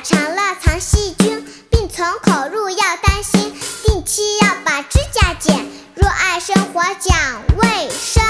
长了藏细菌，病从口入要担心。定期要把指甲剪，热爱生活讲卫生。